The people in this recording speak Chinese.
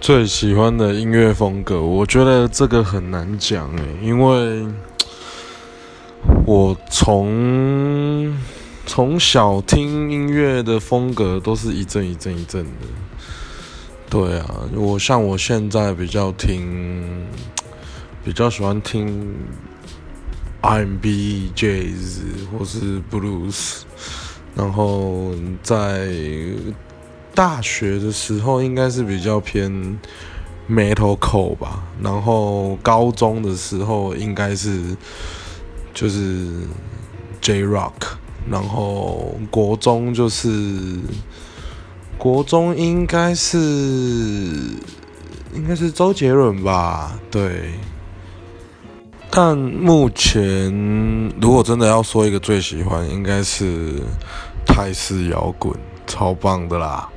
最喜欢的音乐风格，我觉得这个很难讲诶，因为我从从小听音乐的风格都是一阵一阵一阵的。对啊，我像我现在比较听，比较喜欢听 R&B、Jazz 或是 Blues，然后在。大学的时候应该是比较偏 metalcore 吧，然后高中的时候应该是就是 J rock，然后国中就是国中应该是应该是周杰伦吧，对。但目前如果真的要说一个最喜欢，应该是泰式摇滚，超棒的啦。